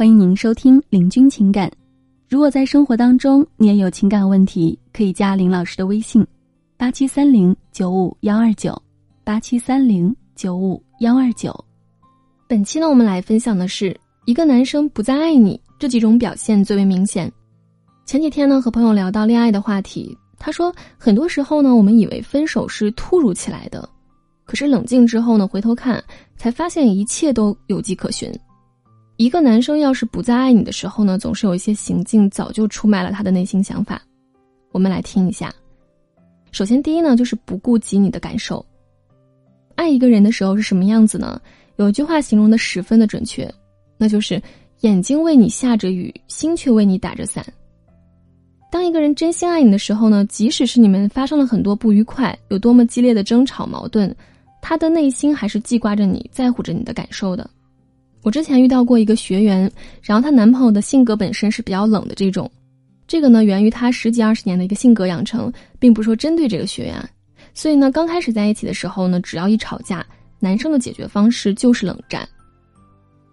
欢迎您收听《领军情感》。如果在生活当中你也有情感问题，可以加林老师的微信：八七三零九五幺二九，八七三零九五幺二九。本期呢，我们来分享的是一个男生不再爱你这几种表现最为明显。前几天呢，和朋友聊到恋爱的话题，他说，很多时候呢，我们以为分手是突如其来的，可是冷静之后呢，回头看，才发现一切都有迹可循。一个男生要是不再爱你的时候呢，总是有一些行径早就出卖了他的内心想法。我们来听一下。首先，第一呢，就是不顾及你的感受。爱一个人的时候是什么样子呢？有一句话形容的十分的准确，那就是眼睛为你下着雨，心却为你打着伞。当一个人真心爱你的时候呢，即使是你们发生了很多不愉快，有多么激烈的争吵矛盾，他的内心还是记挂着你，在乎着你的感受的。我之前遇到过一个学员，然后她男朋友的性格本身是比较冷的这种，这个呢源于他十几二十年的一个性格养成，并不是说针对这个学员。所以呢，刚开始在一起的时候呢，只要一吵架，男生的解决方式就是冷战。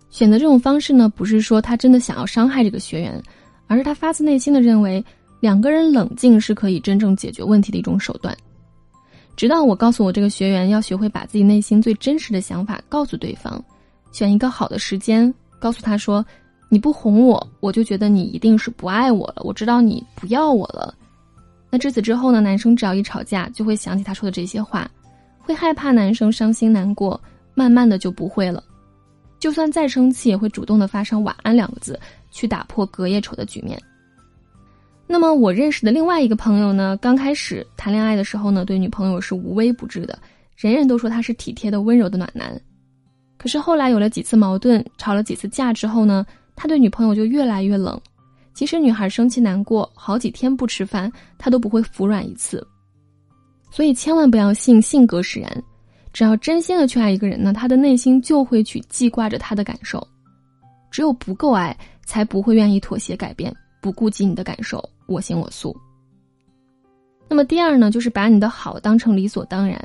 选择这种方式呢，不是说他真的想要伤害这个学员，而是他发自内心的认为两个人冷静是可以真正解决问题的一种手段。直到我告诉我这个学员要学会把自己内心最真实的想法告诉对方。选一个好的时间，告诉他说：“你不哄我，我就觉得你一定是不爱我了。我知道你不要我了。”那至此之后呢？男生只要一吵架，就会想起他说的这些话，会害怕男生伤心难过，慢慢的就不会了。就算再生气，也会主动的发上“晚安”两个字，去打破隔夜仇的局面。那么我认识的另外一个朋友呢？刚开始谈恋爱的时候呢，对女朋友是无微不至的，人人都说他是体贴的、温柔的暖男。可是后来有了几次矛盾，吵了几次架之后呢，他对女朋友就越来越冷。即使女孩生气难过，好几天不吃饭，他都不会服软一次。所以千万不要信性格使然，只要真心的去爱一个人呢，他的内心就会去记挂着他的感受。只有不够爱，才不会愿意妥协改变，不顾及你的感受，我行我素。那么第二呢，就是把你的好当成理所当然。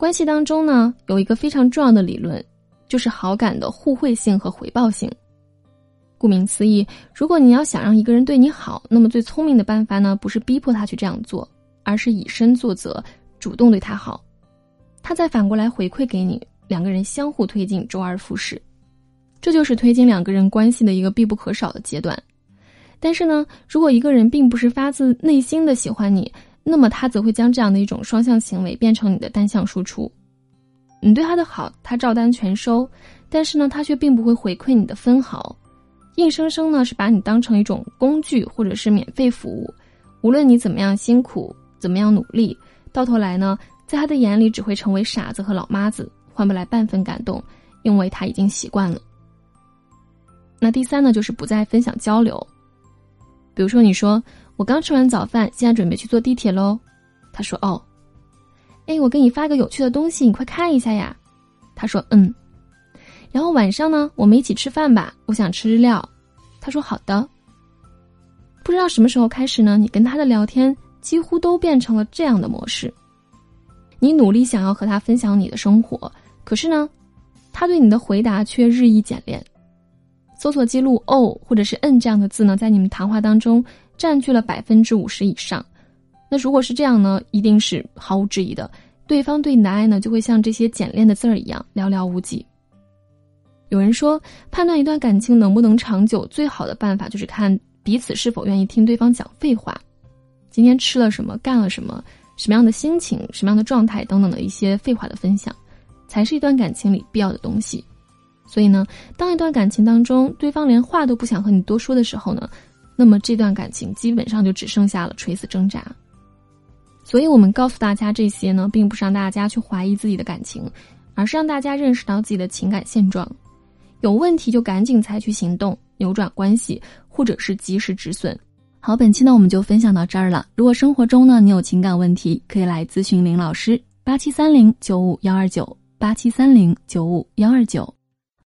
关系当中呢，有一个非常重要的理论，就是好感的互惠性和回报性。顾名思义，如果你要想让一个人对你好，那么最聪明的办法呢，不是逼迫他去这样做，而是以身作则，主动对他好，他再反过来回馈给你，两个人相互推进，周而复始，这就是推进两个人关系的一个必不可少的阶段。但是呢，如果一个人并不是发自内心的喜欢你，那么他则会将这样的一种双向行为变成你的单向输出，你对他的好，他照单全收，但是呢，他却并不会回馈你的分毫，硬生生呢是把你当成一种工具或者是免费服务，无论你怎么样辛苦，怎么样努力，到头来呢，在他的眼里只会成为傻子和老妈子，换不来半分感动，因为他已经习惯了。那第三呢，就是不再分享交流，比如说你说。我刚吃完早饭，现在准备去坐地铁喽。他说：“哦，哎，我给你发个有趣的东西，你快看一下呀。”他说：“嗯。”然后晚上呢，我们一起吃饭吧，我想吃日料。他说：“好的。”不知道什么时候开始呢，你跟他的聊天几乎都变成了这样的模式。你努力想要和他分享你的生活，可是呢，他对你的回答却日益简练。搜索记录“哦”或者是“嗯”这样的字呢，在你们谈话当中。占据了百分之五十以上，那如果是这样呢，一定是毫无质疑的，对方对你的爱呢，就会像这些简练的字儿一样寥寥无几。有人说，判断一段感情能不能长久，最好的办法就是看彼此是否愿意听对方讲废话。今天吃了什么，干了什么，什么样的心情，什么样的状态等等的一些废话的分享，才是一段感情里必要的东西。所以呢，当一段感情当中，对方连话都不想和你多说的时候呢？那么这段感情基本上就只剩下了垂死挣扎。所以我们告诉大家这些呢，并不是让大家去怀疑自己的感情，而是让大家认识到自己的情感现状，有问题就赶紧采取行动，扭转关系，或者是及时止损。好，本期呢我们就分享到这儿了。如果生活中呢你有情感问题，可以来咨询林老师，八七三零九五幺二九，八七三零九五幺二九。